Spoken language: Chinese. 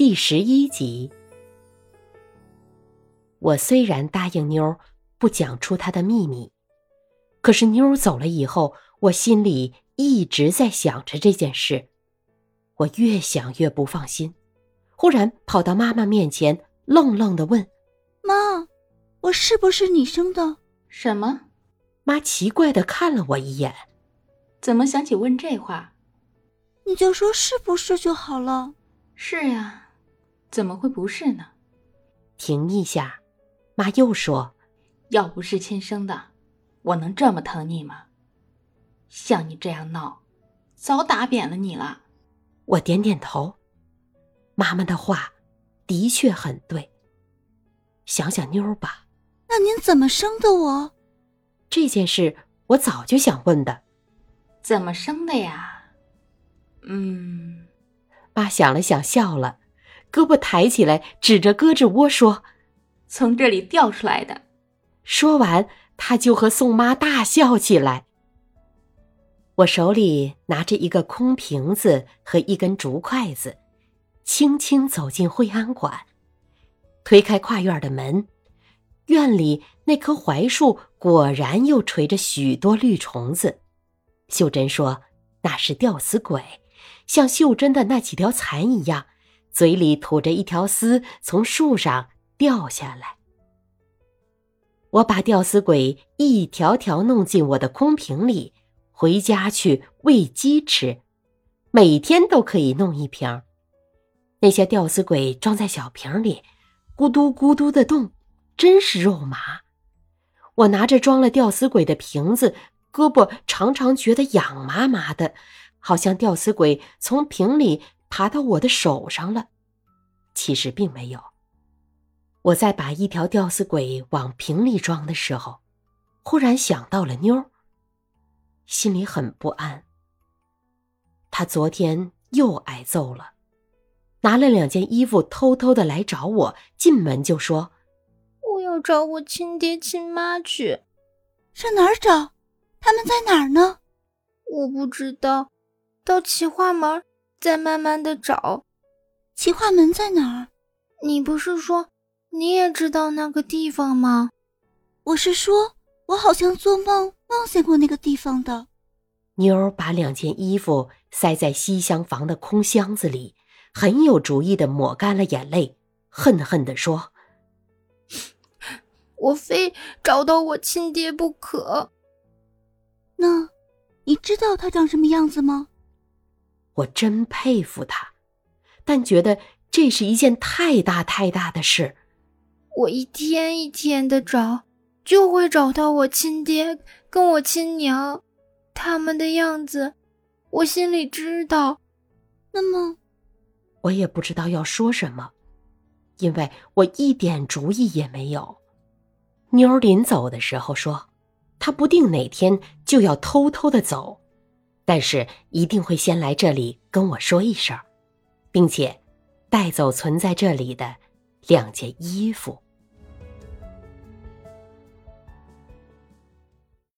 第十一集。我虽然答应妞儿不讲出她的秘密，可是妞儿走了以后，我心里一直在想着这件事。我越想越不放心，忽然跑到妈妈面前，愣愣的问：“妈，我是不是你生的？”什么？妈奇怪的看了我一眼，怎么想起问这话？你就说是不是就好了。是呀，怎么会不是呢？停一下。妈又说：“要不是亲生的，我能这么疼你吗？像你这样闹，早打扁了你了。”我点点头。妈妈的话的确很对。想想妞儿吧，那您怎么生的我？这件事我早就想问的。怎么生的呀？嗯，妈想了想，笑了，胳膊抬起来，指着胳肢窝说。从这里掉出来的。说完，他就和宋妈大笑起来。我手里拿着一个空瓶子和一根竹筷子，轻轻走进惠安馆，推开跨院的门，院里那棵槐树果然又垂着许多绿虫子。秀珍说那是吊死鬼，像秀珍的那几条蚕一样，嘴里吐着一条丝从树上。掉下来，我把吊死鬼一条条弄进我的空瓶里，回家去喂鸡吃，每天都可以弄一瓶。那些吊死鬼装在小瓶里，咕嘟咕嘟的动，真是肉麻。我拿着装了吊死鬼的瓶子，胳膊常常觉得痒麻麻的，好像吊死鬼从瓶里爬到我的手上了。其实并没有。我在把一条吊死鬼往瓶里装的时候，忽然想到了妞儿，心里很不安。他昨天又挨揍了，拿了两件衣服偷偷的来找我，进门就说：“我要找我亲爹亲妈去。”上哪儿找？他们在哪儿呢？我不知道。到齐化门再慢慢的找。奇化门在哪儿？你不是说？你也知道那个地方吗？我是说，我好像做梦梦见过那个地方的。妞儿把两件衣服塞在西厢房的空箱子里，很有主意的抹干了眼泪，恨恨地说：“我非找到我亲爹不可。”那，你知道他长什么样子吗？我真佩服他，但觉得这是一件太大太大的事。我一天一天的找，就会找到我亲爹跟我亲娘，他们的样子，我心里知道。那么，我也不知道要说什么，因为我一点主意也没有。妞儿临走的时候说，她不定哪天就要偷偷的走，但是一定会先来这里跟我说一声，并且带走存在这里的。两件衣服。